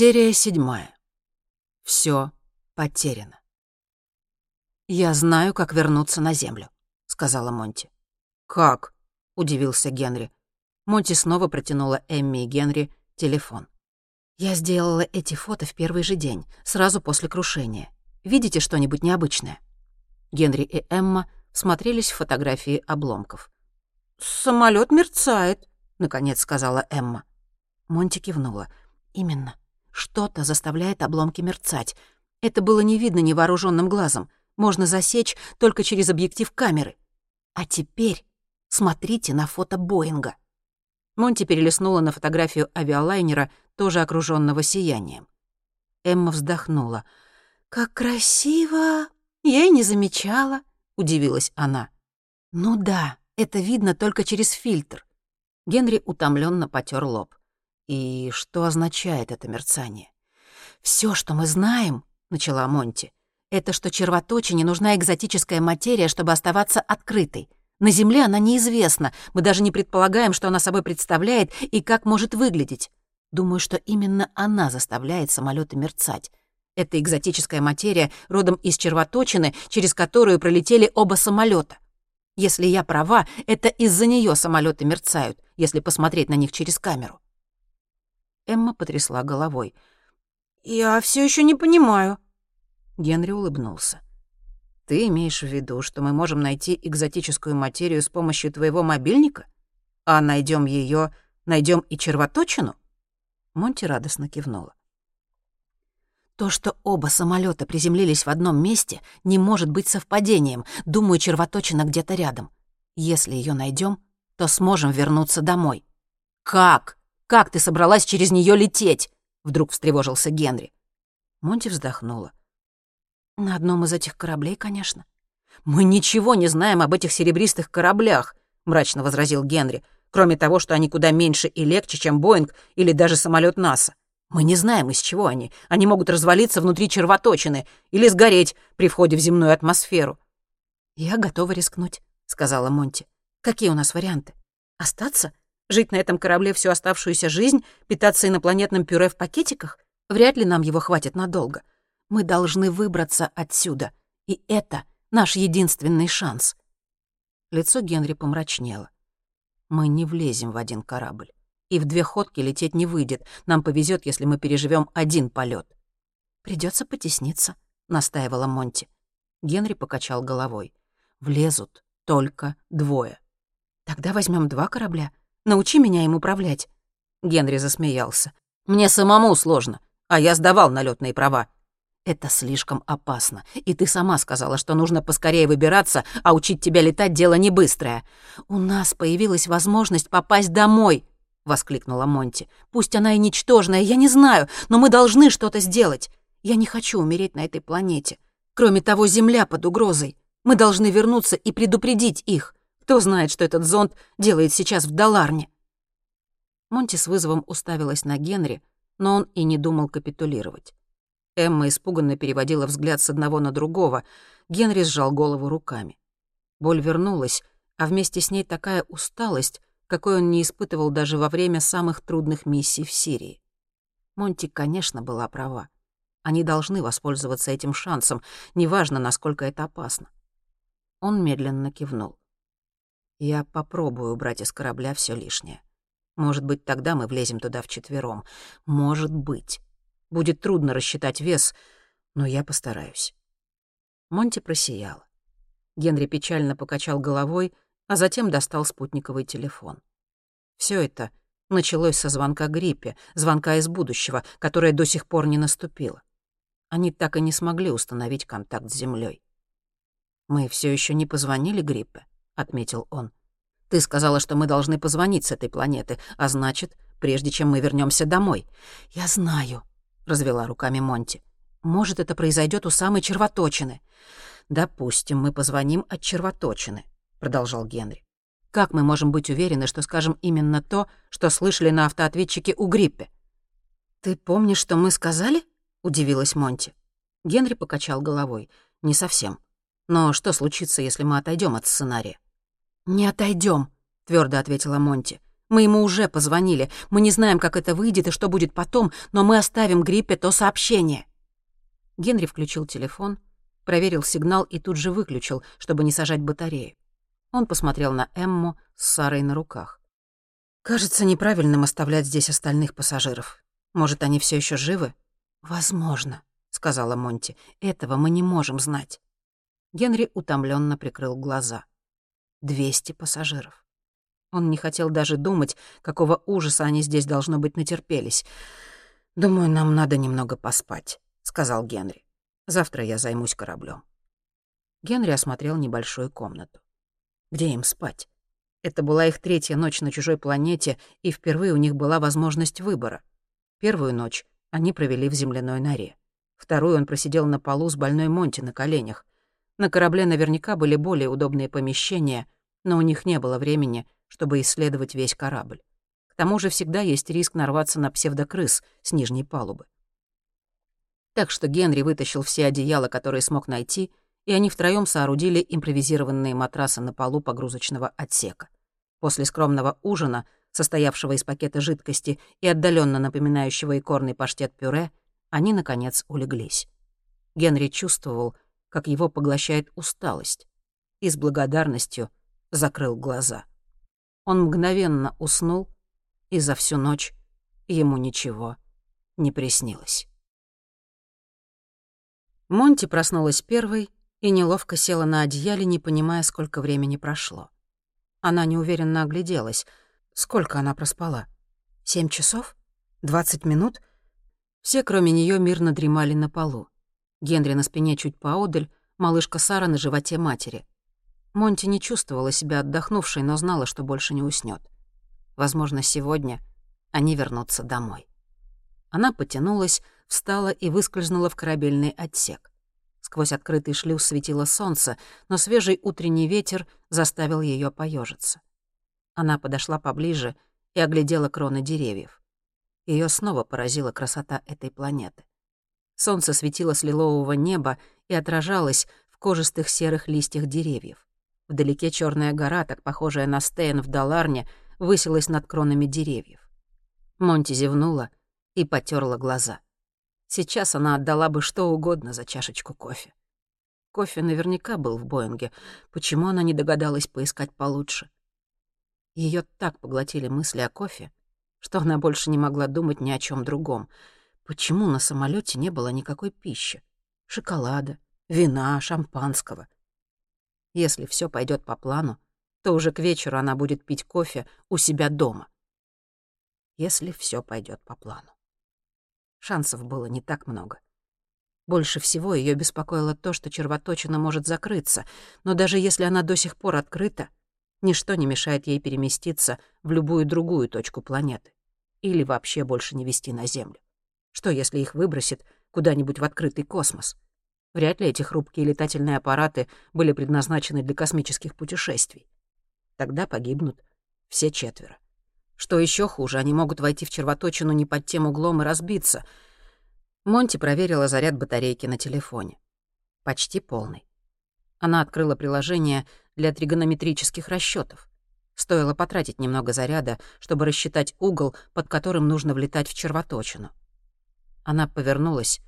Серия седьмая. Все потеряно. «Я знаю, как вернуться на Землю», — сказала Монти. «Как?» — удивился Генри. Монти снова протянула Эмми и Генри телефон. «Я сделала эти фото в первый же день, сразу после крушения. Видите что-нибудь необычное?» Генри и Эмма смотрелись в фотографии обломков. Самолет мерцает», — наконец сказала Эмма. Монти кивнула. «Именно. Что-то заставляет обломки мерцать. Это было не видно невооруженным глазом. Можно засечь только через объектив камеры. А теперь смотрите на фото Боинга. Монти перелистнула на фотографию авиалайнера, тоже окруженного сиянием. Эмма вздохнула. «Как красиво! Я и не замечала», — удивилась она. «Ну да, это видно только через фильтр». Генри утомленно потер лоб. И что означает это мерцание? Все, что мы знаем, начала Монти, это что червоточине нужна экзотическая материя, чтобы оставаться открытой. На Земле она неизвестна, мы даже не предполагаем, что она собой представляет и как может выглядеть. Думаю, что именно она заставляет самолеты мерцать. Это экзотическая материя родом из червоточины, через которую пролетели оба самолета. Если я права, это из-за нее самолеты мерцают, если посмотреть на них через камеру. Эмма потрясла головой. «Я все еще не понимаю». Генри улыбнулся. «Ты имеешь в виду, что мы можем найти экзотическую материю с помощью твоего мобильника? А найдем ее, найдем и червоточину?» Монти радостно кивнула. То, что оба самолета приземлились в одном месте, не может быть совпадением. Думаю, червоточина где-то рядом. Если ее найдем, то сможем вернуться домой. Как? Как ты собралась через нее лететь?» — вдруг встревожился Генри. Монти вздохнула. «На одном из этих кораблей, конечно». «Мы ничего не знаем об этих серебристых кораблях», — мрачно возразил Генри, «кроме того, что они куда меньше и легче, чем Боинг или даже самолет НАСА. Мы не знаем, из чего они. Они могут развалиться внутри червоточины или сгореть при входе в земную атмосферу». «Я готова рискнуть», — сказала Монти. «Какие у нас варианты? Остаться Жить на этом корабле всю оставшуюся жизнь, питаться инопланетным пюре в пакетиках? Вряд ли нам его хватит надолго. Мы должны выбраться отсюда. И это наш единственный шанс. Лицо Генри помрачнело. Мы не влезем в один корабль. И в две ходки лететь не выйдет. Нам повезет, если мы переживем один полет. Придется потесниться, настаивала Монти. Генри покачал головой. Влезут только двое. Тогда возьмем два корабля Научи меня им управлять». Генри засмеялся. «Мне самому сложно, а я сдавал налетные права». «Это слишком опасно, и ты сама сказала, что нужно поскорее выбираться, а учить тебя летать — дело не быстрое. У нас появилась возможность попасть домой», — воскликнула Монти. «Пусть она и ничтожная, я не знаю, но мы должны что-то сделать. Я не хочу умереть на этой планете. Кроме того, Земля под угрозой. Мы должны вернуться и предупредить их. Кто знает, что этот зонт делает сейчас в Даларне?» Монти с вызовом уставилась на Генри, но он и не думал капитулировать. Эмма испуганно переводила взгляд с одного на другого. Генри сжал голову руками. Боль вернулась, а вместе с ней такая усталость, какой он не испытывал даже во время самых трудных миссий в Сирии. Монти, конечно, была права. Они должны воспользоваться этим шансом, неважно, насколько это опасно. Он медленно кивнул. Я попробую убрать из корабля все лишнее. Может быть, тогда мы влезем туда вчетвером. Может быть. Будет трудно рассчитать вес, но я постараюсь. Монти просияла. Генри печально покачал головой, а затем достал спутниковый телефон. Все это началось со звонка Гриппе, звонка из будущего, которое до сих пор не наступило. Они так и не смогли установить контакт с Землей. Мы все еще не позвонили Гриппе. — отметил он. «Ты сказала, что мы должны позвонить с этой планеты, а значит, прежде чем мы вернемся домой». «Я знаю», — развела руками Монти. «Может, это произойдет у самой червоточины». «Допустим, мы позвоним от червоточины», — продолжал Генри. «Как мы можем быть уверены, что скажем именно то, что слышали на автоответчике у Гриппе?» «Ты помнишь, что мы сказали?» — удивилась Монти. Генри покачал головой. «Не совсем. Но что случится, если мы отойдем от сценария?» «Не отойдем, твердо ответила Монти. Мы ему уже позвонили. Мы не знаем, как это выйдет и что будет потом, но мы оставим Гриппе то сообщение». Генри включил телефон, проверил сигнал и тут же выключил, чтобы не сажать батарею. Он посмотрел на Эмму с Сарой на руках. «Кажется неправильным оставлять здесь остальных пассажиров. Может, они все еще живы?» «Возможно», — сказала Монти. «Этого мы не можем знать». Генри утомленно прикрыл глаза. «Двести пассажиров». Он не хотел даже думать, какого ужаса они здесь, должно быть, натерпелись. «Думаю, нам надо немного поспать», — сказал Генри. «Завтра я займусь кораблем». Генри осмотрел небольшую комнату. Где им спать? Это была их третья ночь на чужой планете, и впервые у них была возможность выбора. Первую ночь они провели в земляной норе. Вторую он просидел на полу с больной Монти на коленях. На корабле наверняка были более удобные помещения, но у них не было времени, чтобы исследовать весь корабль. К тому же всегда есть риск нарваться на псевдокрыс с нижней палубы. Так что Генри вытащил все одеяла, которые смог найти, и они втроём соорудили импровизированные матрасы на полу погрузочного отсека. После скромного ужина, состоявшего из пакета жидкости и отдаленно напоминающего икорный паштет-пюре, они, наконец, улеглись. Генри чувствовал, как его поглощает усталость, и с благодарностью закрыл глаза. Он мгновенно уснул, и за всю ночь ему ничего не приснилось. Монти проснулась первой и неловко села на одеяле, не понимая, сколько времени прошло. Она неуверенно огляделась. Сколько она проспала? Семь часов? Двадцать минут? Все, кроме нее, мирно дремали на полу. Генри на спине чуть поодаль, малышка Сара на животе матери. Монти не чувствовала себя отдохнувшей, но знала, что больше не уснет. Возможно, сегодня они вернутся домой. Она потянулась, встала и выскользнула в корабельный отсек. Сквозь открытый шлюз светило солнце, но свежий утренний ветер заставил ее поежиться. Она подошла поближе и оглядела кроны деревьев. Ее снова поразила красота этой планеты. Солнце светило с лилового неба и отражалось в кожистых серых листьях деревьев. Вдалеке черная гора, так похожая на Стейн в Даларне, высилась над кронами деревьев. Монти зевнула и потерла глаза. Сейчас она отдала бы что угодно за чашечку кофе. Кофе наверняка был в Боинге. Почему она не догадалась поискать получше? Ее так поглотили мысли о кофе, что она больше не могла думать ни о чем другом. Почему на самолете не было никакой пищи? Шоколада, вина, шампанского. Если все пойдет по плану, то уже к вечеру она будет пить кофе у себя дома. Если все пойдет по плану. Шансов было не так много. Больше всего ее беспокоило то, что червоточина может закрыться, но даже если она до сих пор открыта, ничто не мешает ей переместиться в любую другую точку планеты или вообще больше не вести на Землю. Что, если их выбросит куда-нибудь в открытый космос? Вряд ли эти хрупкие летательные аппараты были предназначены для космических путешествий. Тогда погибнут все четверо. Что еще хуже, они могут войти в червоточину не под тем углом и разбиться. Монти проверила заряд батарейки на телефоне. Почти полный. Она открыла приложение для тригонометрических расчетов. Стоило потратить немного заряда, чтобы рассчитать угол, под которым нужно влетать в червоточину. Она повернулась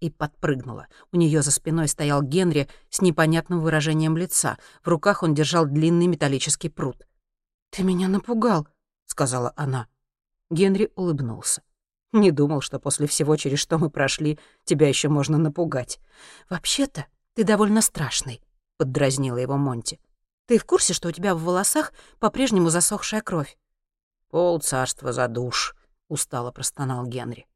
и подпрыгнула. У нее за спиной стоял Генри с непонятным выражением лица. В руках он держал длинный металлический пруд. «Ты меня напугал», — сказала она. Генри улыбнулся. «Не думал, что после всего, через что мы прошли, тебя еще можно напугать. Вообще-то ты довольно страшный», — поддразнила его Монти. «Ты в курсе, что у тебя в волосах по-прежнему засохшая кровь?» «Пол царства за душ», — устало простонал Генри.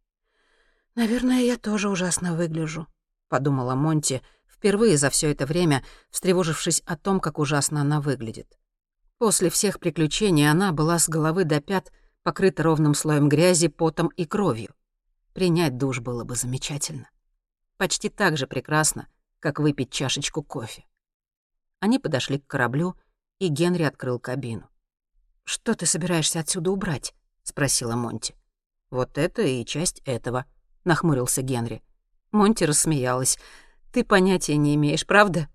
«Наверное, я тоже ужасно выгляжу», — подумала Монти, впервые за все это время встревожившись о том, как ужасно она выглядит. После всех приключений она была с головы до пят покрыта ровным слоем грязи, потом и кровью. Принять душ было бы замечательно. Почти так же прекрасно, как выпить чашечку кофе. Они подошли к кораблю, и Генри открыл кабину. «Что ты собираешься отсюда убрать?» — спросила Монти. «Вот это и часть этого», — нахмурился Генри. Монти рассмеялась. «Ты понятия не имеешь, правда?»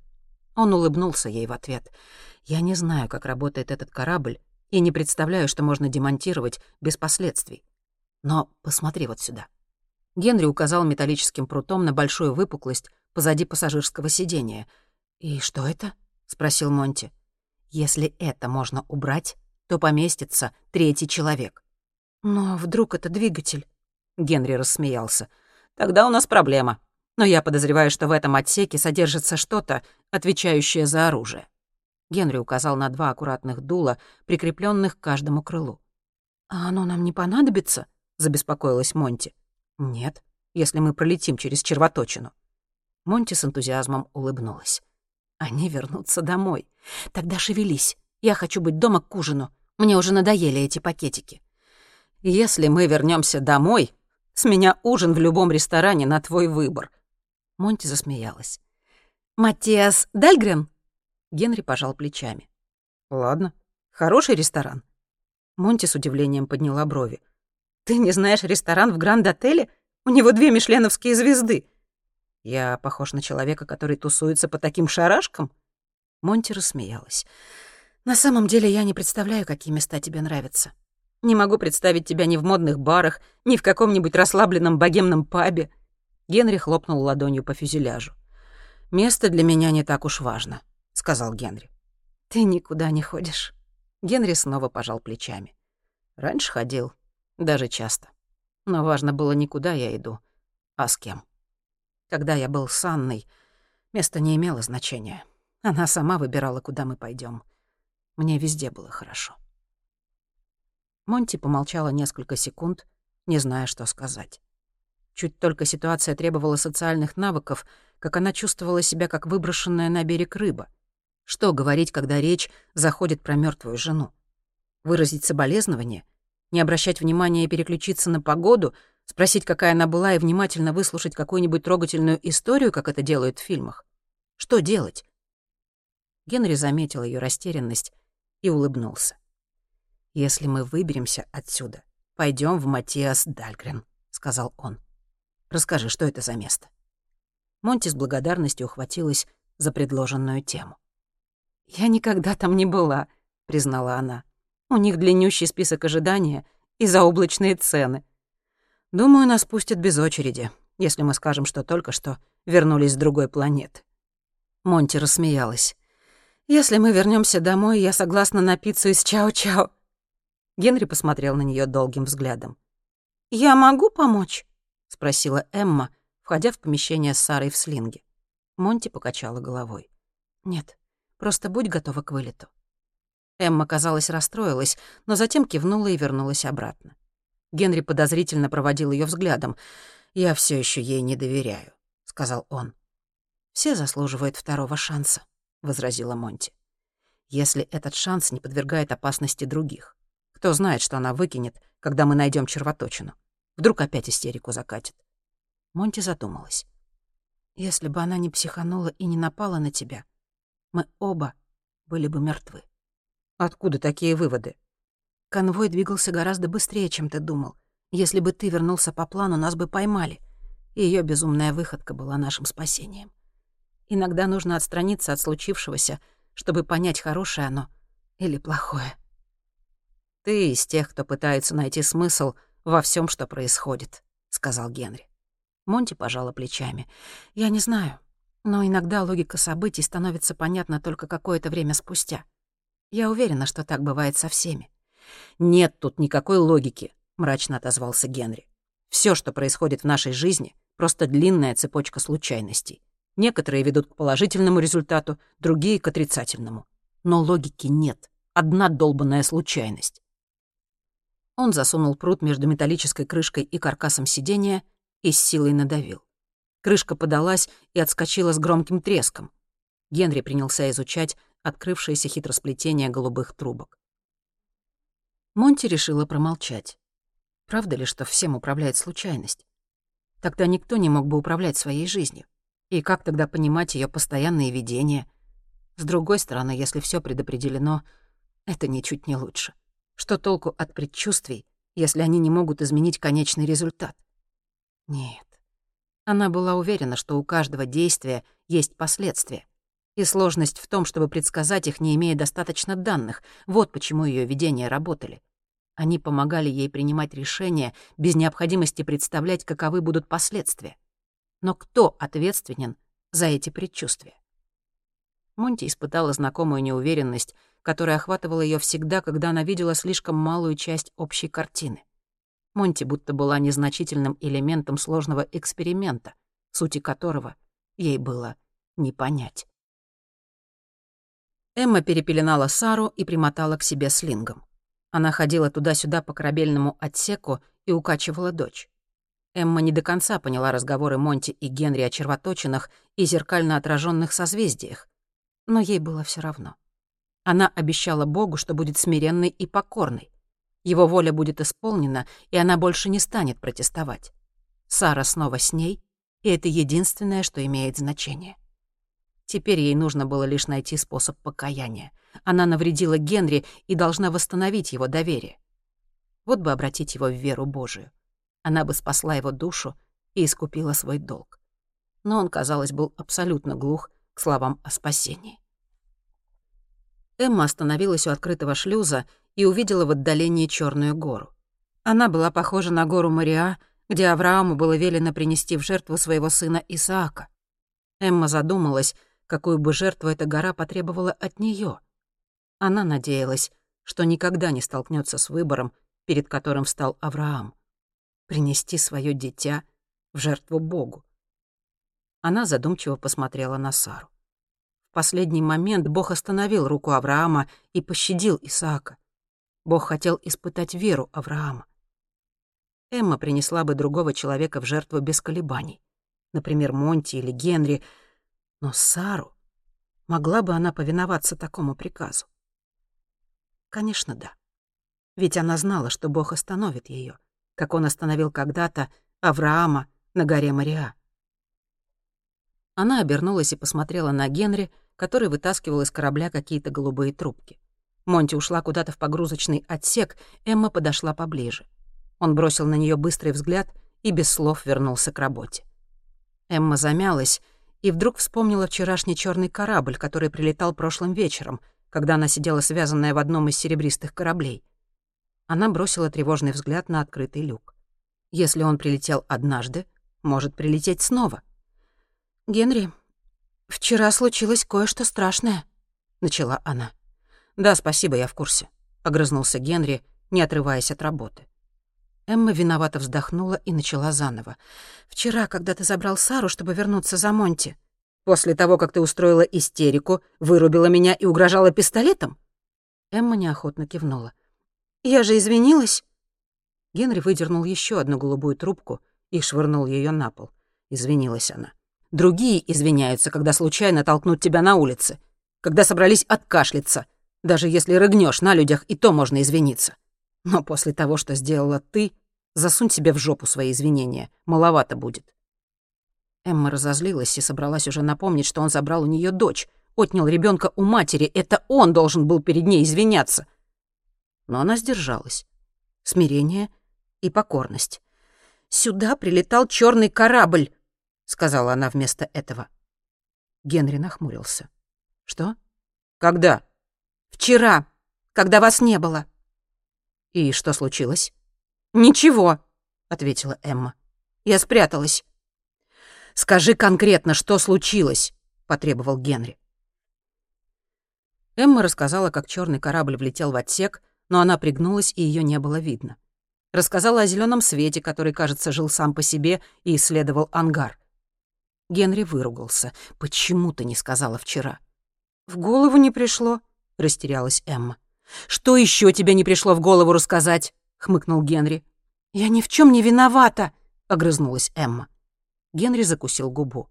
Он улыбнулся ей в ответ. «Я не знаю, как работает этот корабль, и не представляю, что можно демонтировать без последствий. Но посмотри вот сюда. Генри указал металлическим прутом на большую выпуклость позади пассажирского сидения. «И что это?» — спросил Монти. «Если это можно убрать, то поместится третий человек». «Но вдруг это двигатель?» Генри рассмеялся. «Тогда у нас проблема. Но я подозреваю, что в этом отсеке содержится что-то, отвечающее за оружие». Генри указал на два аккуратных дула, прикрепленных к каждому крылу. «А оно нам не понадобится?» — забеспокоилась Монти. «Нет, если мы пролетим через червоточину». Монти с энтузиазмом улыбнулась. «Они вернутся домой. Тогда шевелись. Я хочу быть дома к ужину. Мне уже надоели эти пакетики». «Если мы вернемся домой, с меня ужин в любом ресторане на твой выбор». Монти засмеялась. «Матиас Дальгрен?» Генри пожал плечами. «Ладно, хороший ресторан». Монти с удивлением подняла брови. «Ты не знаешь ресторан в Гранд-отеле? У него две мишленовские звезды». «Я похож на человека, который тусуется по таким шарашкам?» Монти рассмеялась. «На самом деле я не представляю, какие места тебе нравятся. Не могу представить тебя ни в модных барах, ни в каком-нибудь расслабленном богемном пабе». Генри хлопнул ладонью по фюзеляжу. «Место для меня не так уж важно», — сказал Генри. «Ты никуда не ходишь». Генри снова пожал плечами. «Раньше ходил, даже часто. Но важно было не куда я иду, а с кем. Когда я был с Анной, место не имело значения. Она сама выбирала, куда мы пойдем. Мне везде было хорошо. Монти помолчала несколько секунд, не зная, что сказать. Чуть только ситуация требовала социальных навыков, как она чувствовала себя как выброшенная на берег рыба. Что говорить, когда речь заходит про мертвую жену? Выразить соболезнование — не обращать внимания и переключиться на погоду, спросить, какая она была, и внимательно выслушать какую-нибудь трогательную историю, как это делают в фильмах. Что делать? Генри заметил ее растерянность и улыбнулся. «Если мы выберемся отсюда, пойдем в Матиас Дальгрен», — сказал он. «Расскажи, что это за место?» Монти с благодарностью ухватилась за предложенную тему. «Я никогда там не была», — признала она. У них длиннющий список ожидания и заоблачные цены. Думаю, нас пустят без очереди, если мы скажем, что только что вернулись с другой планеты. Монти рассмеялась. «Если мы вернемся домой, я согласна на пиццу из чао-чао». Генри посмотрел на нее долгим взглядом. «Я могу помочь?» — спросила Эмма, входя в помещение с Сарой в слинге. Монти покачала головой. «Нет, просто будь готова к вылету. Эмма, казалось, расстроилась, но затем кивнула и вернулась обратно. Генри подозрительно проводил ее взглядом. «Я все еще ей не доверяю», — сказал он. «Все заслуживают второго шанса», — возразила Монти. «Если этот шанс не подвергает опасности других. Кто знает, что она выкинет, когда мы найдем червоточину. Вдруг опять истерику закатит». Монти задумалась. «Если бы она не психанула и не напала на тебя, мы оба были бы мертвы». Откуда такие выводы? Конвой двигался гораздо быстрее, чем ты думал. Если бы ты вернулся по плану, нас бы поймали. Ее безумная выходка была нашим спасением. Иногда нужно отстраниться от случившегося, чтобы понять, хорошее оно или плохое. «Ты из тех, кто пытается найти смысл во всем, что происходит», — сказал Генри. Монти пожала плечами. «Я не знаю, но иногда логика событий становится понятна только какое-то время спустя. Я уверена, что так бывает со всеми. Нет тут никакой логики, мрачно отозвался Генри. Все, что происходит в нашей жизни, просто длинная цепочка случайностей. Некоторые ведут к положительному результату, другие — к отрицательному. Но логики нет. Одна долбанная случайность. Он засунул пруд между металлической крышкой и каркасом сидения и с силой надавил. Крышка подалась и отскочила с громким треском. Генри принялся изучать открывшееся хитросплетение голубых трубок. Монти решила промолчать. Правда ли, что всем управляет случайность? Тогда никто не мог бы управлять своей жизнью. И как тогда понимать ее постоянные видения? С другой стороны, если все предопределено, это ничуть не лучше. Что толку от предчувствий, если они не могут изменить конечный результат? Нет. Она была уверена, что у каждого действия есть последствия. И сложность в том, чтобы предсказать их, не имея достаточно данных. Вот почему ее видения работали. Они помогали ей принимать решения без необходимости представлять, каковы будут последствия. Но кто ответственен за эти предчувствия? Монти испытала знакомую неуверенность, которая охватывала ее всегда, когда она видела слишком малую часть общей картины. Монти будто была незначительным элементом сложного эксперимента, сути которого ей было не понять. Эмма перепеленала Сару и примотала к себе слингом. Она ходила туда-сюда по корабельному отсеку и укачивала дочь. Эмма не до конца поняла разговоры Монти и Генри о червоточинах и зеркально отраженных созвездиях, но ей было все равно. Она обещала Богу, что будет смиренной и покорной. Его воля будет исполнена, и она больше не станет протестовать. Сара снова с ней, и это единственное, что имеет значение. Теперь ей нужно было лишь найти способ покаяния. Она навредила Генри и должна восстановить его доверие. Вот бы обратить его в веру Божию. Она бы спасла его душу и искупила свой долг. Но он, казалось, был абсолютно глух к словам о спасении. Эмма остановилась у открытого шлюза и увидела в отдалении черную гору. Она была похожа на гору Мариа, где Аврааму было велено принести в жертву своего сына Исаака. Эмма задумалась, какую бы жертву эта гора потребовала от нее. Она надеялась, что никогда не столкнется с выбором, перед которым встал Авраам. Принести свое дитя в жертву Богу. Она задумчиво посмотрела на Сару. В последний момент Бог остановил руку Авраама и пощадил Исаака. Бог хотел испытать веру Авраама. Эмма принесла бы другого человека в жертву без колебаний. Например, Монти или Генри — но Сару... Могла бы она повиноваться такому приказу? Конечно, да. Ведь она знала, что Бог остановит ее, как он остановил когда-то Авраама на горе Мариа. Она обернулась и посмотрела на Генри, который вытаскивал из корабля какие-то голубые трубки. Монти ушла куда-то в погрузочный отсек, Эмма подошла поближе. Он бросил на нее быстрый взгляд и без слов вернулся к работе. Эмма замялась, и вдруг вспомнила вчерашний черный корабль, который прилетал прошлым вечером, когда она сидела связанная в одном из серебристых кораблей. Она бросила тревожный взгляд на открытый люк. Если он прилетел однажды, может прилететь снова. «Генри, вчера случилось кое-что страшное», — начала она. «Да, спасибо, я в курсе», — огрызнулся Генри, не отрываясь от работы. Эмма виновато вздохнула и начала заново. «Вчера, когда ты забрал Сару, чтобы вернуться за Монти, после того, как ты устроила истерику, вырубила меня и угрожала пистолетом?» Эмма неохотно кивнула. «Я же извинилась». Генри выдернул еще одну голубую трубку и швырнул ее на пол. Извинилась она. «Другие извиняются, когда случайно толкнут тебя на улице, когда собрались откашляться. Даже если рыгнешь на людях, и то можно извиниться. Но после того, что сделала ты, засунь себе в жопу свои извинения. Маловато будет. Эмма разозлилась и собралась уже напомнить, что он забрал у нее дочь, отнял ребенка у матери. Это он должен был перед ней извиняться. Но она сдержалась. Смирение и покорность. «Сюда прилетал черный корабль», — сказала она вместо этого. Генри нахмурился. «Что? Когда?» «Вчера, когда вас не было». «И что случилось?» «Ничего», — ответила Эмма. «Я спряталась». «Скажи конкретно, что случилось», — потребовал Генри. Эмма рассказала, как черный корабль влетел в отсек, но она пригнулась, и ее не было видно. Рассказала о зеленом свете, который, кажется, жил сам по себе и исследовал ангар. Генри выругался. «Почему ты не сказала вчера?» «В голову не пришло», — растерялась Эмма. «Что еще тебе не пришло в голову рассказать?» — хмыкнул Генри. «Я ни в чем не виновата!» — огрызнулась Эмма. Генри закусил губу.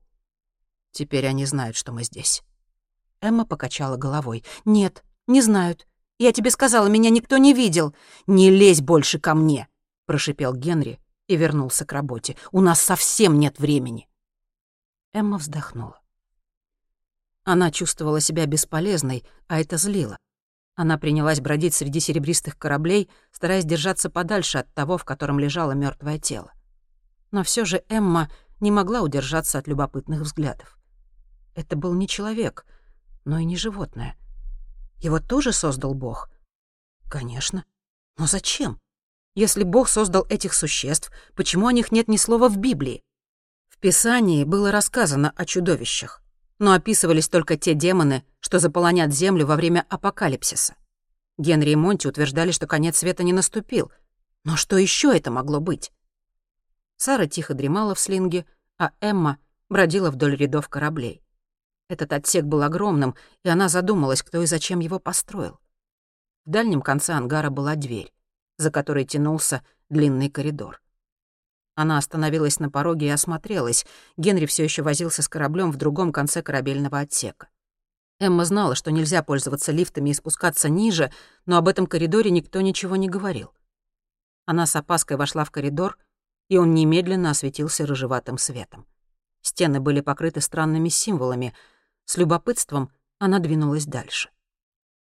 «Теперь они знают, что мы здесь». Эмма покачала головой. «Нет, не знают. Я тебе сказала, меня никто не видел. Не лезь больше ко мне!» — прошипел Генри и вернулся к работе. «У нас совсем нет времени». Эмма вздохнула. Она чувствовала себя бесполезной, а это злило. Она принялась бродить среди серебристых кораблей, стараясь держаться подальше от того, в котором лежало мертвое тело. Но все же Эмма не могла удержаться от любопытных взглядов. Это был не человек, но и не животное. Его тоже создал Бог? Конечно. Но зачем? Если Бог создал этих существ, почему о них нет ни слова в Библии? Писании было рассказано о чудовищах, но описывались только те демоны, что заполонят землю во время апокалипсиса. Генри и Монти утверждали, что конец света не наступил. Но что еще это могло быть? Сара тихо дремала в слинге, а Эмма бродила вдоль рядов кораблей. Этот отсек был огромным, и она задумалась, кто и зачем его построил. В дальнем конце ангара была дверь, за которой тянулся длинный коридор. Она остановилась на пороге и осмотрелась. Генри все еще возился с кораблем в другом конце корабельного отсека. Эмма знала, что нельзя пользоваться лифтами и спускаться ниже, но об этом коридоре никто ничего не говорил. Она с опаской вошла в коридор, и он немедленно осветился рыжеватым светом. Стены были покрыты странными символами. С любопытством она двинулась дальше.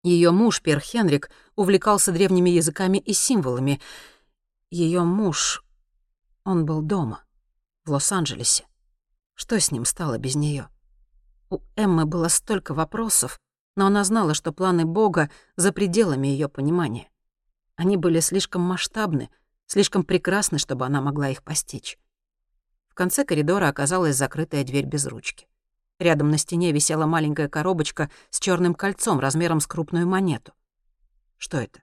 Ее муж, Пер Хенрик, увлекался древними языками и символами. Ее муж... Он был дома, в Лос-Анджелесе. Что с ним стало без нее? У Эммы было столько вопросов, но она знала, что планы Бога за пределами ее понимания. Они были слишком масштабны, слишком прекрасны, чтобы она могла их постичь. В конце коридора оказалась закрытая дверь без ручки. Рядом на стене висела маленькая коробочка с черным кольцом размером с крупную монету. Что это?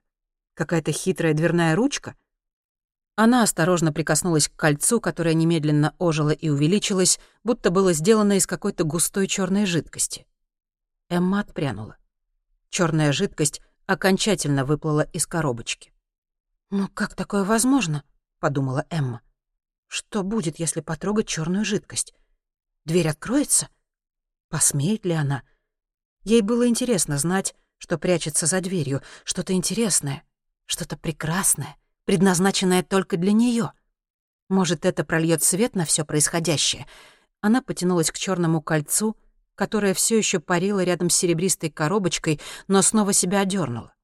Какая-то хитрая дверная ручка? Она осторожно прикоснулась к кольцу, которое немедленно ожило и увеличилось, будто было сделано из какой-то густой черной жидкости. Эмма отпрянула. Черная жидкость окончательно выплыла из коробочки. «Ну как такое возможно?» — подумала Эмма. «Что будет, если потрогать черную жидкость? Дверь откроется? Посмеет ли она? Ей было интересно знать, что прячется за дверью, что-то интересное, что-то прекрасное предназначенная только для нее. Может, это прольет свет на все происходящее? Она потянулась к черному кольцу, которое все еще парило рядом с серебристой коробочкой, но снова себя одернула.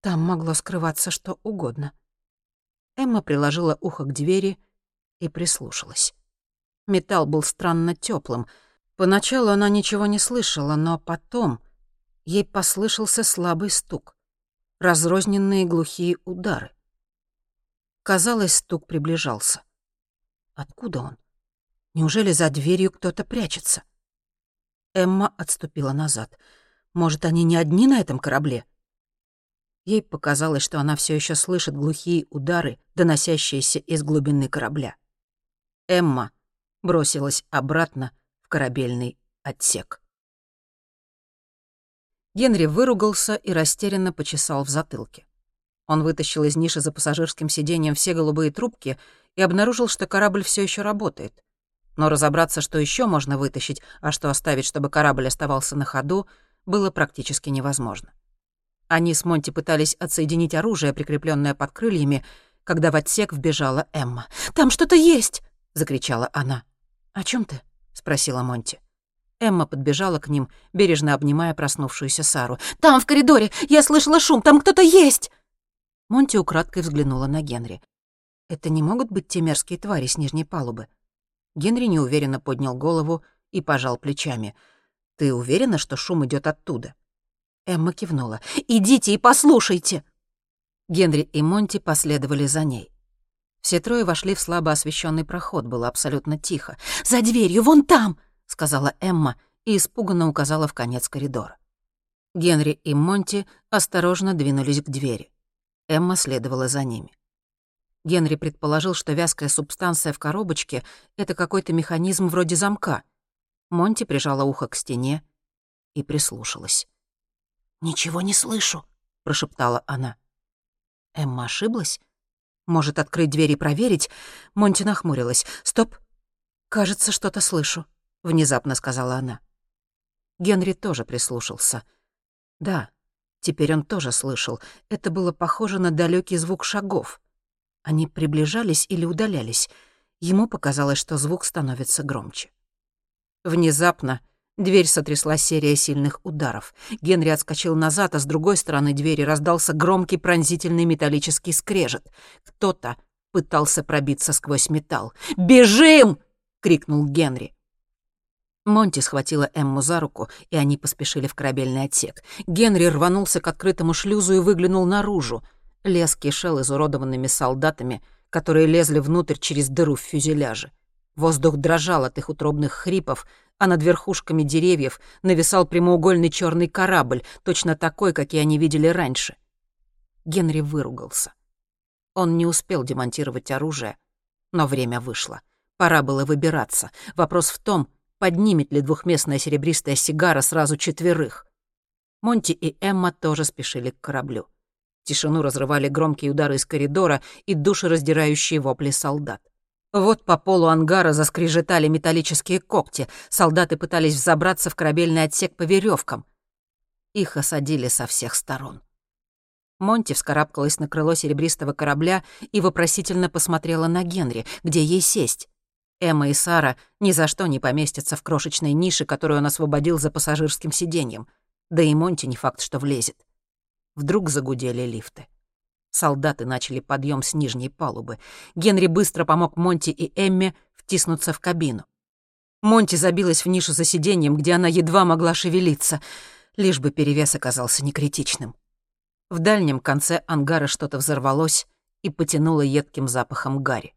Там могло скрываться что угодно. Эмма приложила ухо к двери и прислушалась. Металл был странно теплым. Поначалу она ничего не слышала, но потом ей послышался слабый стук, разрозненные глухие удары. Казалось, стук приближался. Откуда он? Неужели за дверью кто-то прячется? Эмма отступила назад. Может, они не одни на этом корабле? Ей показалось, что она все еще слышит глухие удары, доносящиеся из глубины корабля. Эмма бросилась обратно в корабельный отсек. Генри выругался и растерянно почесал в затылке. Он вытащил из ниши за пассажирским сиденьем все голубые трубки и обнаружил, что корабль все еще работает. Но разобраться, что еще можно вытащить, а что оставить, чтобы корабль оставался на ходу, было практически невозможно. Они с Монти пытались отсоединить оружие, прикрепленное под крыльями, когда в отсек вбежала Эмма. «Там что-то есть!» — закричала она. «О чем ты?» — спросила Монти. Эмма подбежала к ним, бережно обнимая проснувшуюся Сару. «Там, в коридоре! Я слышала шум! Там кто-то есть!» Монти украдкой взглянула на Генри. «Это не могут быть те мерзкие твари с нижней палубы?» Генри неуверенно поднял голову и пожал плечами. «Ты уверена, что шум идет оттуда?» Эмма кивнула. «Идите и послушайте!» Генри и Монти последовали за ней. Все трое вошли в слабо освещенный проход, было абсолютно тихо. «За дверью, вон там!» — сказала Эмма и испуганно указала в конец коридора. Генри и Монти осторожно двинулись к двери. Эмма следовала за ними. Генри предположил, что вязкая субстанция в коробочке — это какой-то механизм вроде замка. Монти прижала ухо к стене и прислушалась. «Ничего не слышу», — прошептала она. Эмма ошиблась? Может, открыть дверь и проверить? Монти нахмурилась. «Стоп! Кажется, что-то слышу», — внезапно сказала она. Генри тоже прислушался. Да, Теперь он тоже слышал. Это было похоже на далекий звук шагов. Они приближались или удалялись. Ему показалось, что звук становится громче. Внезапно дверь сотрясла серия сильных ударов. Генри отскочил назад, а с другой стороны двери раздался громкий пронзительный металлический скрежет. Кто-то пытался пробиться сквозь металл. «Бежим!» — крикнул Генри. Монти схватила Эмму за руку, и они поспешили в корабельный отсек. Генри рванулся к открытому шлюзу и выглянул наружу. Лес кишел изуродованными солдатами, которые лезли внутрь через дыру в фюзеляже. Воздух дрожал от их утробных хрипов, а над верхушками деревьев нависал прямоугольный черный корабль, точно такой, какие они видели раньше. Генри выругался. Он не успел демонтировать оружие, но время вышло. Пора было выбираться. Вопрос в том, поднимет ли двухместная серебристая сигара сразу четверых. Монти и Эмма тоже спешили к кораблю. Тишину разрывали громкие удары из коридора и душераздирающие вопли солдат. Вот по полу ангара заскрежетали металлические когти. Солдаты пытались взобраться в корабельный отсек по веревкам. Их осадили со всех сторон. Монти вскарабкалась на крыло серебристого корабля и вопросительно посмотрела на Генри, где ей сесть. Эмма и Сара ни за что не поместятся в крошечной нише, которую он освободил за пассажирским сиденьем. Да и Монти не факт, что влезет. Вдруг загудели лифты. Солдаты начали подъем с нижней палубы. Генри быстро помог Монти и Эмме втиснуться в кабину. Монти забилась в нишу за сиденьем, где она едва могла шевелиться, лишь бы перевес оказался некритичным. В дальнем конце ангара что-то взорвалось и потянуло едким запахом гари.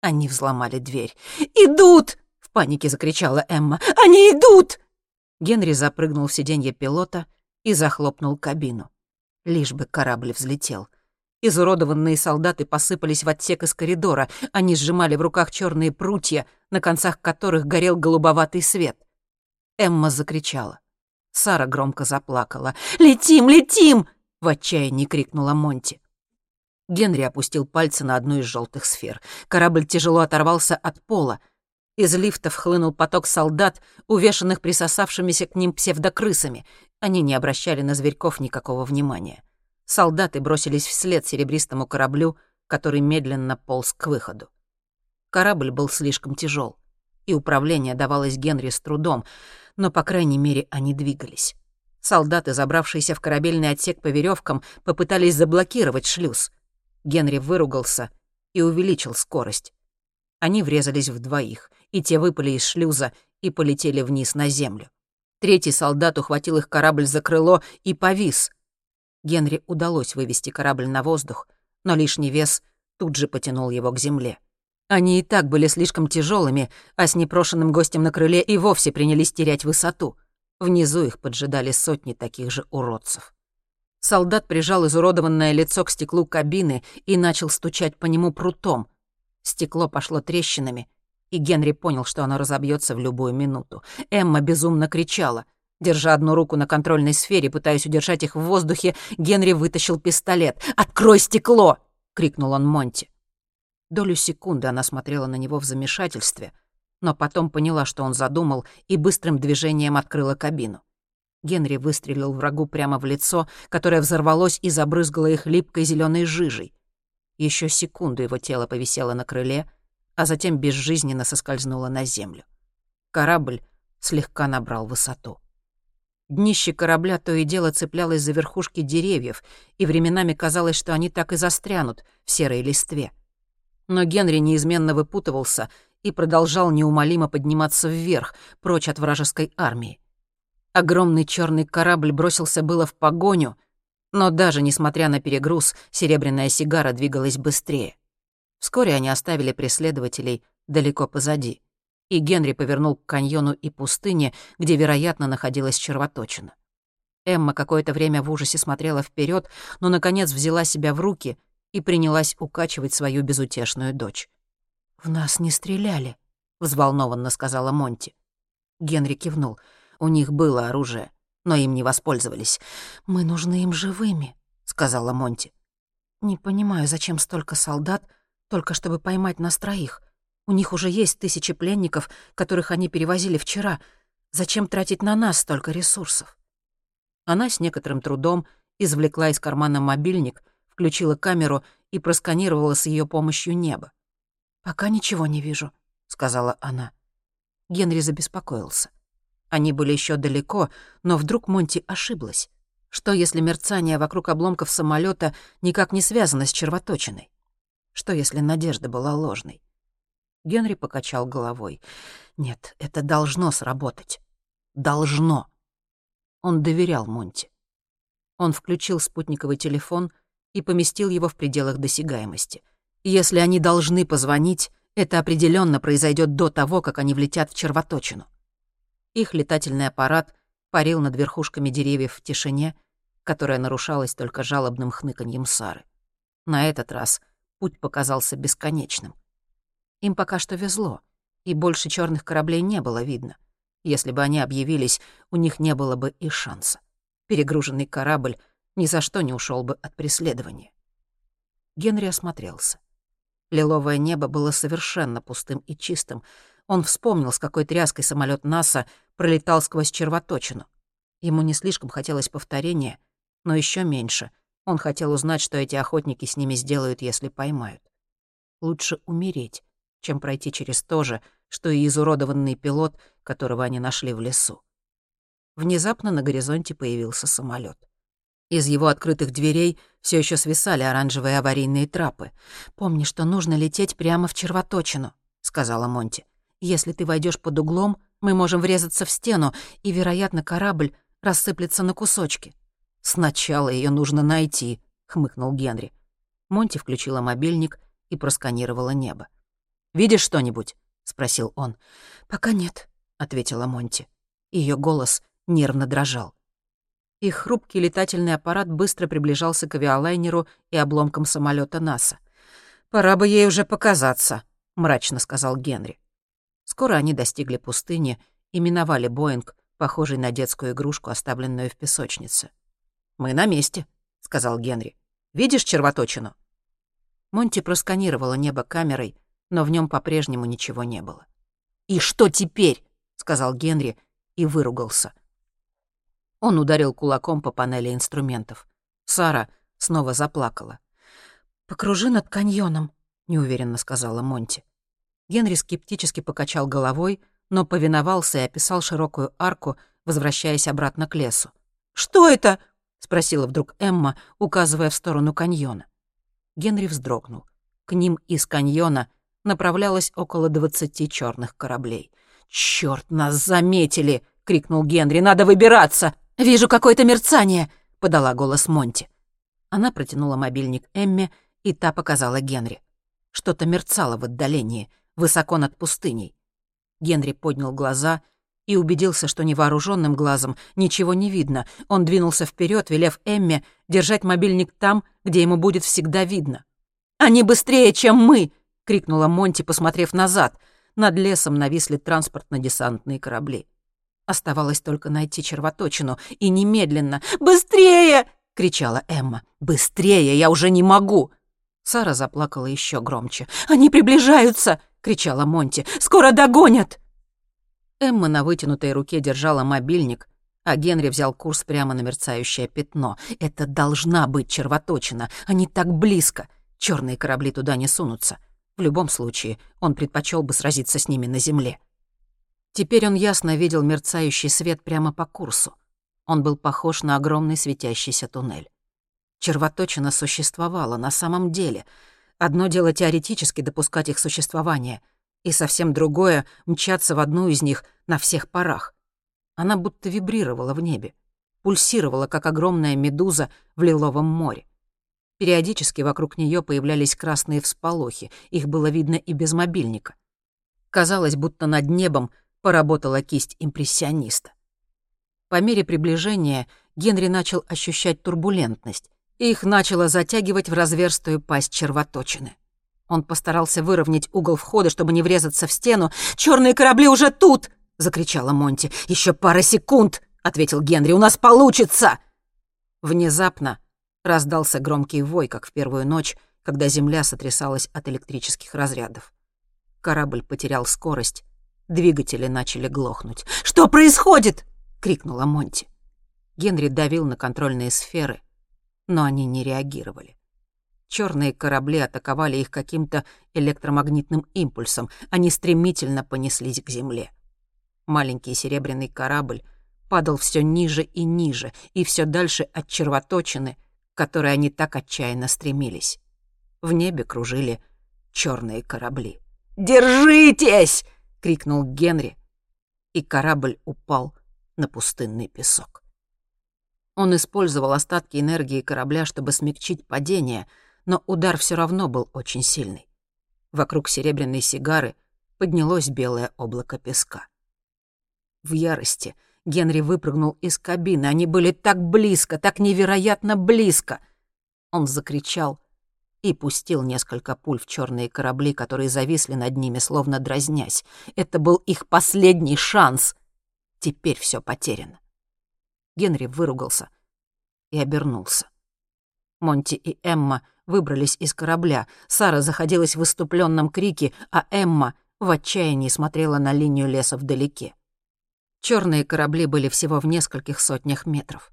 Они взломали дверь. «Идут!» — в панике закричала Эмма. «Они идут!» Генри запрыгнул в сиденье пилота и захлопнул кабину. Лишь бы корабль взлетел. Изуродованные солдаты посыпались в отсек из коридора. Они сжимали в руках черные прутья, на концах которых горел голубоватый свет. Эмма закричала. Сара громко заплакала. «Летим, летим!» — в отчаянии крикнула Монти. Генри опустил пальцы на одну из желтых сфер. Корабль тяжело оторвался от пола. Из лифтов хлынул поток солдат, увешанных присосавшимися к ним псевдокрысами. Они не обращали на зверьков никакого внимания. Солдаты бросились вслед серебристому кораблю, который медленно полз к выходу. Корабль был слишком тяжел, и управление давалось Генри с трудом, но, по крайней мере, они двигались. Солдаты, забравшиеся в корабельный отсек по веревкам, попытались заблокировать шлюз — Генри выругался и увеличил скорость. Они врезались в двоих, и те выпали из шлюза и полетели вниз на землю. Третий солдат ухватил их корабль за крыло и повис. Генри удалось вывести корабль на воздух, но лишний вес тут же потянул его к земле. Они и так были слишком тяжелыми, а с непрошенным гостем на крыле и вовсе принялись терять высоту. Внизу их поджидали сотни таких же уродцев. Солдат прижал изуродованное лицо к стеклу кабины и начал стучать по нему прутом. Стекло пошло трещинами, и Генри понял, что оно разобьется в любую минуту. Эмма безумно кричала. Держа одну руку на контрольной сфере, пытаясь удержать их в воздухе, Генри вытащил пистолет. «Открой стекло!» — крикнул он Монти. Долю секунды она смотрела на него в замешательстве, но потом поняла, что он задумал, и быстрым движением открыла кабину. Генри выстрелил врагу прямо в лицо, которое взорвалось и забрызгало их липкой зеленой жижей. Еще секунду его тело повисело на крыле, а затем безжизненно соскользнуло на землю. Корабль слегка набрал высоту. Днище корабля то и дело цеплялось за верхушки деревьев, и временами казалось, что они так и застрянут в серой листве. Но Генри неизменно выпутывался и продолжал неумолимо подниматься вверх, прочь от вражеской армии. Огромный черный корабль бросился было в погоню, но даже несмотря на перегруз, серебряная сигара двигалась быстрее. Вскоре они оставили преследователей далеко позади, и Генри повернул к каньону и пустыне, где, вероятно, находилась червоточина. Эмма какое-то время в ужасе смотрела вперед, но, наконец, взяла себя в руки и принялась укачивать свою безутешную дочь. «В нас не стреляли», — взволнованно сказала Монти. Генри кивнул — у них было оружие, но им не воспользовались. «Мы нужны им живыми», — сказала Монти. «Не понимаю, зачем столько солдат, только чтобы поймать нас троих. У них уже есть тысячи пленников, которых они перевозили вчера. Зачем тратить на нас столько ресурсов?» Она с некоторым трудом извлекла из кармана мобильник, включила камеру и просканировала с ее помощью небо. «Пока ничего не вижу», — сказала она. Генри забеспокоился. Они были еще далеко, но вдруг Монти ошиблась. Что, если мерцание вокруг обломков самолета никак не связано с червоточиной? Что, если надежда была ложной? Генри покачал головой. «Нет, это должно сработать. Должно». Он доверял Монти. Он включил спутниковый телефон и поместил его в пределах досягаемости. Если они должны позвонить, это определенно произойдет до того, как они влетят в червоточину. Их летательный аппарат парил над верхушками деревьев в тишине, которая нарушалась только жалобным хныканьем Сары. На этот раз путь показался бесконечным. Им пока что везло, и больше черных кораблей не было видно. Если бы они объявились, у них не было бы и шанса. Перегруженный корабль ни за что не ушел бы от преследования. Генри осмотрелся. Лиловое небо было совершенно пустым и чистым. Он вспомнил, с какой тряской самолет НАСА пролетал сквозь червоточину. Ему не слишком хотелось повторения, но еще меньше. Он хотел узнать, что эти охотники с ними сделают, если поймают. Лучше умереть, чем пройти через то же, что и изуродованный пилот, которого они нашли в лесу. Внезапно на горизонте появился самолет. Из его открытых дверей все еще свисали оранжевые аварийные трапы. «Помни, что нужно лететь прямо в червоточину», — сказала Монти. «Если ты войдешь под углом, мы можем врезаться в стену, и, вероятно, корабль рассыплется на кусочки». «Сначала ее нужно найти», — хмыкнул Генри. Монти включила мобильник и просканировала небо. «Видишь что-нибудь?» — спросил он. «Пока нет», — ответила Монти. Ее голос нервно дрожал. Их хрупкий летательный аппарат быстро приближался к авиалайнеру и обломкам самолета НАСА. «Пора бы ей уже показаться», — мрачно сказал Генри. Скоро они достигли пустыни и миновали Боинг, похожий на детскую игрушку, оставленную в песочнице. «Мы на месте», — сказал Генри. «Видишь червоточину?» Монти просканировала небо камерой, но в нем по-прежнему ничего не было. «И что теперь?» — сказал Генри и выругался. Он ударил кулаком по панели инструментов. Сара снова заплакала. «Покружи над каньоном», — неуверенно сказала Монти. Генри скептически покачал головой, но повиновался и описал широкую арку, возвращаясь обратно к лесу. «Что это?» — спросила вдруг Эмма, указывая в сторону каньона. Генри вздрогнул. К ним из каньона направлялось около двадцати черных кораблей. «Чёрт, нас заметили!» — крикнул Генри. «Надо выбираться!» «Вижу какое-то мерцание», — подала голос Монти. Она протянула мобильник Эмме, и та показала Генри. Что-то мерцало в отдалении, высоко над пустыней. Генри поднял глаза и убедился, что невооруженным глазом ничего не видно. Он двинулся вперед, велев Эмме держать мобильник там, где ему будет всегда видно. «Они быстрее, чем мы!» — крикнула Монти, посмотрев назад. Над лесом нависли транспортно-десантные корабли. Оставалось только найти червоточину, и немедленно. «Быстрее!» — кричала Эмма. «Быстрее! Я уже не могу!» Сара заплакала еще громче. «Они приближаются!» — кричала Монти. «Скоро догонят!» Эмма на вытянутой руке держала мобильник, а Генри взял курс прямо на мерцающее пятно. Это должна быть червоточина. Они так близко. Черные корабли туда не сунутся. В любом случае, он предпочел бы сразиться с ними на земле. Теперь он ясно видел мерцающий свет прямо по курсу. Он был похож на огромный светящийся туннель. Червоточина существовала на самом деле. Одно дело теоретически допускать их существование, и совсем другое — мчаться в одну из них на всех парах. Она будто вибрировала в небе, пульсировала, как огромная медуза в лиловом море. Периодически вокруг нее появлялись красные всполохи, их было видно и без мобильника. Казалось, будто над небом поработала кисть импрессиониста. По мере приближения Генри начал ощущать турбулентность, их начало затягивать в разверстую пасть червоточины. Он постарался выровнять угол входа, чтобы не врезаться в стену. «Чёрные корабли уже тут!» — закричала Монти. «Еще пара секунд!» — ответил Генри. «У нас получится!» Внезапно раздался громкий вой, как в первую ночь, когда земля сотрясалась от электрических разрядов. Корабль потерял скорость Двигатели начали глохнуть. «Что происходит?» — крикнула Монти. Генри давил на контрольные сферы, но они не реагировали. Черные корабли атаковали их каким-то электромагнитным импульсом. Они стремительно понеслись к земле. Маленький серебряный корабль падал все ниже и ниже, и все дальше от червоточины, к которой они так отчаянно стремились. В небе кружили черные корабли. «Держитесь!» — крикнул Генри, и корабль упал на пустынный песок. Он использовал остатки энергии корабля, чтобы смягчить падение, но удар все равно был очень сильный. Вокруг серебряной сигары поднялось белое облако песка. В ярости Генри выпрыгнул из кабины. Они были так близко, так невероятно близко. Он закричал и пустил несколько пуль в черные корабли, которые зависли над ними, словно дразнясь. Это был их последний шанс. Теперь все потеряно. Генри выругался и обернулся. Монти и Эмма выбрались из корабля. Сара заходилась в выступленном крике, а Эмма в отчаянии смотрела на линию леса вдалеке. Черные корабли были всего в нескольких сотнях метров.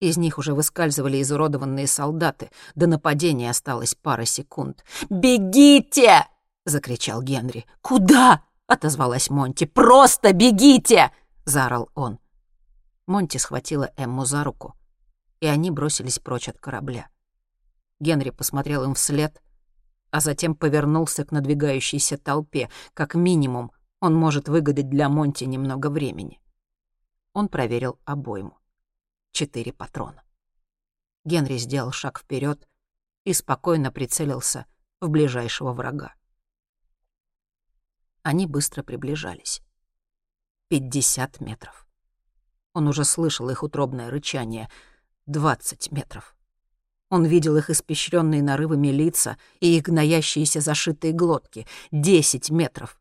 Из них уже выскальзывали изуродованные солдаты. До нападения осталось пара секунд. «Бегите!» — закричал Генри. «Куда?» — отозвалась Монти. «Просто бегите!» — заорал он. Монти схватила Эмму за руку, и они бросились прочь от корабля. Генри посмотрел им вслед, а затем повернулся к надвигающейся толпе. Как минимум, он может выгадать для Монти немного времени. Он проверил обойму четыре патрона. Генри сделал шаг вперед и спокойно прицелился в ближайшего врага. Они быстро приближались. Пятьдесят метров. Он уже слышал их утробное рычание. Двадцать метров. Он видел их испещренные нарывами лица и их гноящиеся зашитые глотки. Десять метров.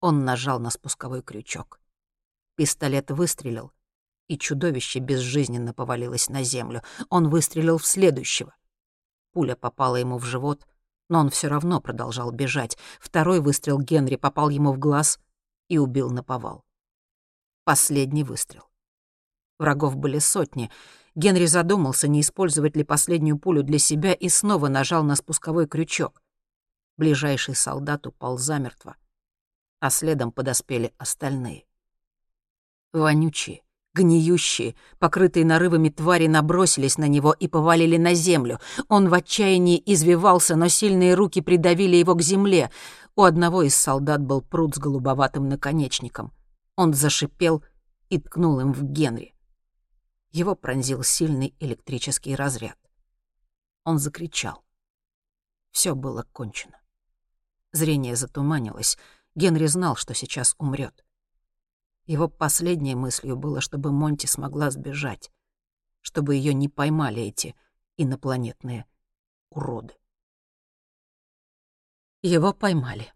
Он нажал на спусковой крючок. Пистолет выстрелил, и чудовище безжизненно повалилось на землю. Он выстрелил в следующего. Пуля попала ему в живот, но он все равно продолжал бежать. Второй выстрел Генри попал ему в глаз и убил наповал. Последний выстрел. Врагов были сотни. Генри задумался, не использовать ли последнюю пулю для себя, и снова нажал на спусковой крючок. Ближайший солдат упал замертво, а следом подоспели остальные. Вонючие, Гниющие, покрытые нарывами твари набросились на него и повалили на землю. Он в отчаянии извивался, но сильные руки придавили его к земле. У одного из солдат был пруд с голубоватым наконечником. Он зашипел и ткнул им в Генри. Его пронзил сильный электрический разряд. Он закричал. Все было кончено. Зрение затуманилось. Генри знал, что сейчас умрет. Его последней мыслью было, чтобы Монти смогла сбежать, чтобы ее не поймали эти инопланетные уроды. Его поймали.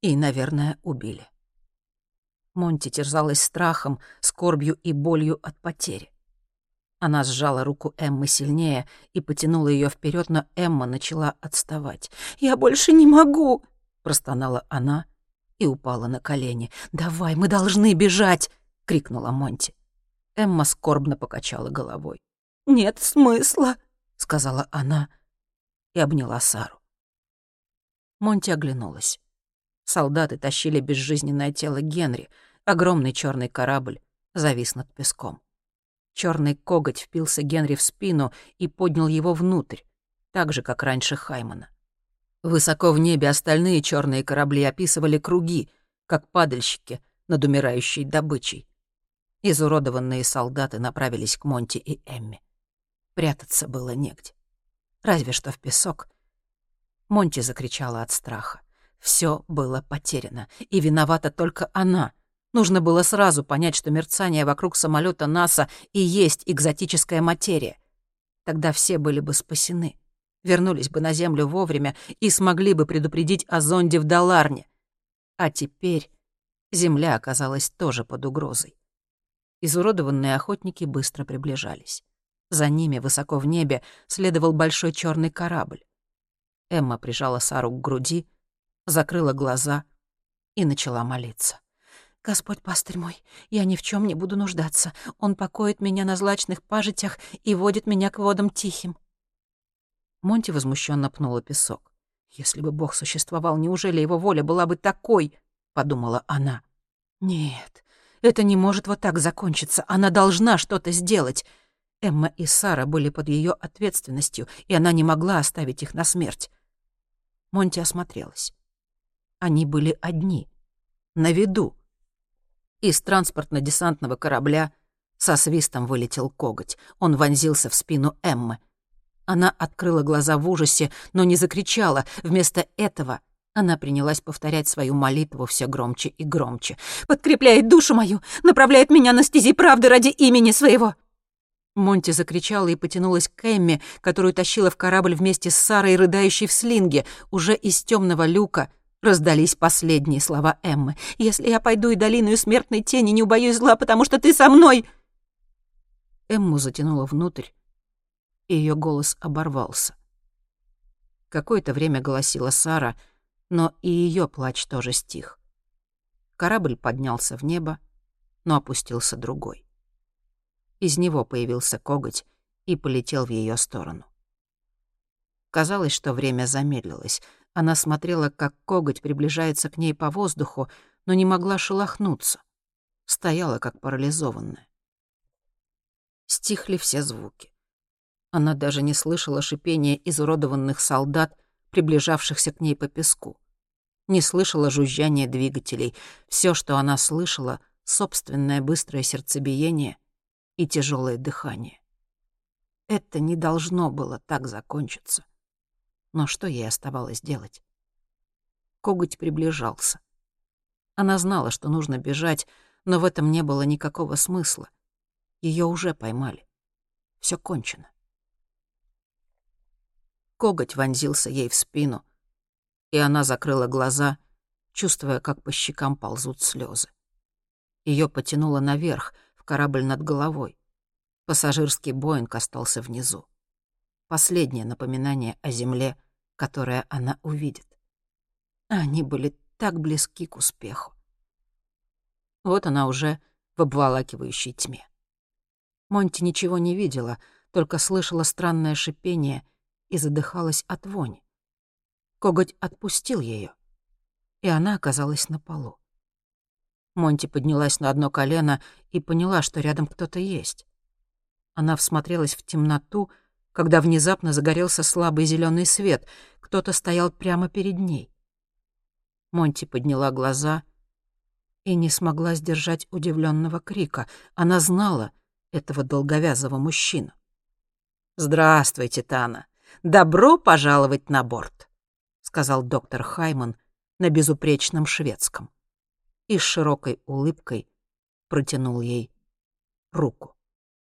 И, наверное, убили. Монти терзалась страхом, скорбью и болью от потери. Она сжала руку Эммы сильнее и потянула ее вперед, но Эмма начала отставать. «Я больше не могу!» — простонала она и упала на колени. «Давай, мы должны бежать!» — крикнула Монти. Эмма скорбно покачала головой. «Нет смысла», — сказала она и обняла Сару. Монти оглянулась. Солдаты тащили безжизненное тело Генри. Огромный черный корабль завис над песком. Черный коготь впился Генри в спину и поднял его внутрь, так же, как раньше Хаймана. Высоко в небе остальные черные корабли описывали круги, как падальщики над умирающей добычей. Изуродованные солдаты направились к Монти и Эмми. Прятаться было негде. Разве что в песок. Монти закричала от страха. Все было потеряно, и виновата только она. Нужно было сразу понять, что мерцание вокруг самолета НАСА и есть экзотическая материя. Тогда все были бы спасены вернулись бы на Землю вовремя и смогли бы предупредить о зонде в Даларне. А теперь Земля оказалась тоже под угрозой. Изуродованные охотники быстро приближались. За ними, высоко в небе, следовал большой черный корабль. Эмма прижала Сару к груди, закрыла глаза и начала молиться. «Господь, пастырь мой, я ни в чем не буду нуждаться. Он покоит меня на злачных пажитях и водит меня к водам тихим. Монти возмущенно пнула песок. «Если бы Бог существовал, неужели его воля была бы такой?» — подумала она. «Нет, это не может вот так закончиться. Она должна что-то сделать». Эмма и Сара были под ее ответственностью, и она не могла оставить их на смерть. Монти осмотрелась. Они были одни, на виду. Из транспортно-десантного корабля со свистом вылетел коготь. Он вонзился в спину Эммы. Она открыла глаза в ужасе, но не закричала. Вместо этого она принялась повторять свою молитву все громче и громче. «Подкрепляет душу мою! Направляет меня на стези правды ради имени своего!» Монти закричала и потянулась к Эмме, которую тащила в корабль вместе с Сарой, рыдающей в слинге. Уже из темного люка раздались последние слова Эммы. «Если я пойду и долину смертной тени, не убоюсь зла, потому что ты со мной!» Эмму затянуло внутрь, и ее голос оборвался. Какое-то время голосила Сара, но и ее плач тоже стих. Корабль поднялся в небо, но опустился другой. Из него появился коготь и полетел в ее сторону. Казалось, что время замедлилось. Она смотрела, как коготь приближается к ней по воздуху, но не могла шелохнуться. Стояла, как парализованная. Стихли все звуки. Она даже не слышала шипения изуродованных солдат, приближавшихся к ней по песку. Не слышала жужжания двигателей. Все, что она слышала — собственное быстрое сердцебиение и тяжелое дыхание. Это не должно было так закончиться. Но что ей оставалось делать? Коготь приближался. Она знала, что нужно бежать, но в этом не было никакого смысла. Ее уже поймали. Все кончено. Коготь вонзился ей в спину, и она закрыла глаза, чувствуя, как по щекам ползут слезы. Ее потянуло наверх, в корабль над головой. Пассажирский Боинг остался внизу. Последнее напоминание о земле, которое она увидит. Они были так близки к успеху. Вот она уже в обволакивающей тьме. Монти ничего не видела, только слышала странное шипение и задыхалась от вони. Коготь отпустил ее, и она оказалась на полу. Монти поднялась на одно колено и поняла, что рядом кто-то есть. Она всмотрелась в темноту, когда внезапно загорелся слабый зеленый свет. Кто-то стоял прямо перед ней. Монти подняла глаза и не смогла сдержать удивленного крика. Она знала, этого долговязого мужчину. «Здравствуйте, Тана. Добро пожаловать на борт», — сказал доктор Хайман на безупречном шведском. И с широкой улыбкой протянул ей руку.